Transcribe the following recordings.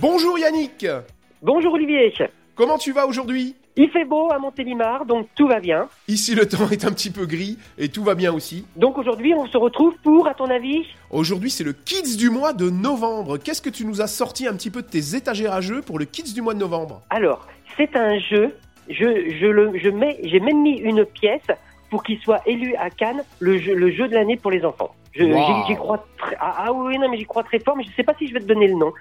Bonjour Yannick Bonjour Olivier. Comment tu vas aujourd'hui? Il fait beau à Montélimar, donc tout va bien. Ici le temps est un petit peu gris et tout va bien aussi. Donc aujourd'hui, on se retrouve pour, à ton avis? Aujourd'hui c'est le Kids du mois de novembre. Qu'est-ce que tu nous as sorti un petit peu de tes étagères à jeux pour le Kids du mois de novembre? Alors, c'est un jeu. Je, je le, je mets, j'ai même mis une pièce pour qu'il soit élu à Cannes le jeu, le jeu de l'année pour les enfants. Je, Wow. j'y, j'y crois très, ah, ah oui, non, mais j'y crois très fort, mais je sais pas si je vais te donner le nom.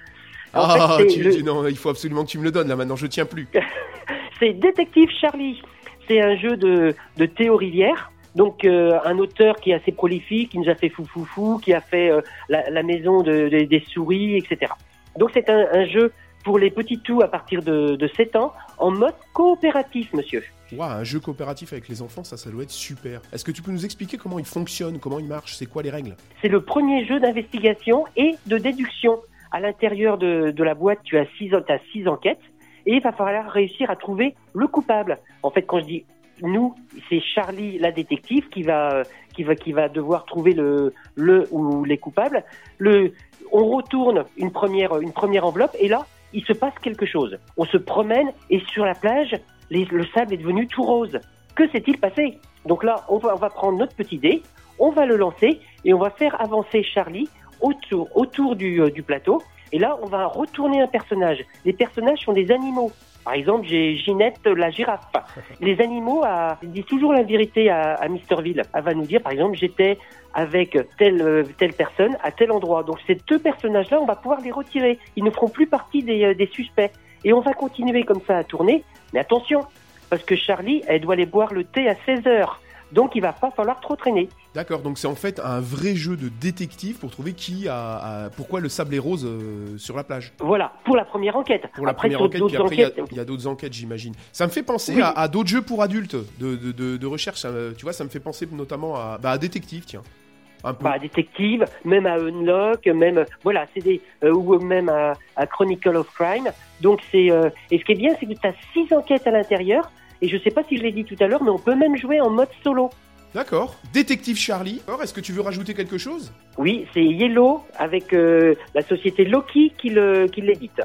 En Ah, fait, c'est tu- le- tu- non, il faut absolument que tu me le donnes là maintenant, je tiens plus. C'est Détective Charlie. C'est un jeu de, de Théo Rivière. Donc euh, un auteur qui est assez prolifique, qui nous a fait Fou Fou Fou, qui a fait euh, la, la maison de- de- des souris, etc. Donc c'est un, un jeu pour les petits tout à partir de, de 7 ans en mode coopératif, monsieur. Waouh, un jeu coopératif avec les enfants, ça, ça doit être super. Est-ce que tu peux nous expliquer comment il fonctionne, comment il marche, c'est quoi les règles? C'est le premier jeu d'investigation et de déduction. À l'intérieur de, de la boîte, tu as six, six enquêtes et il va falloir réussir à trouver le coupable. En fait, quand je dis nous, c'est Charlie, la détective, qui va, qui va, qui va devoir trouver le, le ou les coupables. Le, on retourne une première, une première enveloppe et là, il se passe quelque chose. On se promène et sur la plage, le sable est devenu tout rose. Que s'est-il passé? Donc là, on va, on va prendre notre petit dé, on va le lancer et on va faire avancer Charlie autour, autour du, euh, du plateau. Et là, on va retourner un personnage. Les personnages sont des animaux. Par exemple, j'ai Ginette la girafe. Les animaux à, disent toujours la vérité à, à Misterville. Elle va nous dire, par exemple, j'étais avec telle, euh, telle personne à tel endroit. Donc ces deux personnages-là, on va pouvoir les retirer. Ils ne feront plus partie des, euh, des suspects. Et on va continuer comme ça à tourner. Mais attention, parce que Charlie, elle doit aller boire le thé à 16 heures. Donc il va pas falloir trop traîner. D'accord, donc c'est en fait un vrai jeu de détective pour trouver qui a, a- pourquoi le sable est rose euh, sur la plage. Voilà, pour la première enquête. Pour la Après, première enquête, puis après il y a- d'autres enquêtes, j'imagine. Ça me fait penser Oui. à, à d'autres jeux pour adultes de, de, de- de recherche. ça tu vois, ça me fait penser notamment à, bah, à détective, tiens. Un peu. bah, détective, même à Unlock, même voilà, c'est des euh, ou même à, à Chronicle of Crime. Donc c'est euh, et ce qui est bien, c'est que tu as six enquêtes à l'intérieur. Et je sais pas si je l'ai dit tout à l'heure, mais on peut même jouer en mode solo. D'accord. Détective Charlie. Alors, est-ce que tu veux rajouter quelque chose? Oui, c'est Yellow avec euh, la société Loki qui l'édite.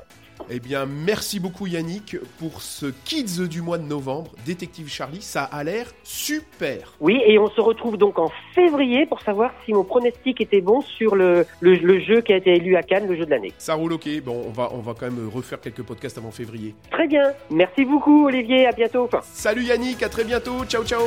Eh bien, merci beaucoup Yannick pour ce Kids du mois de novembre. Détective Charlie, ça a l'air super. Oui, et on se retrouve donc en février pour savoir si mon pronostic était bon sur le, le, le jeu qui a été élu à Cannes, le jeu de l'année. Ça roule ok. Bon, on va, on va quand même refaire quelques podcasts avant février. Très bien. Merci beaucoup, Olivier. À bientôt. Salut Yannick, à très bientôt. Ciao, ciao.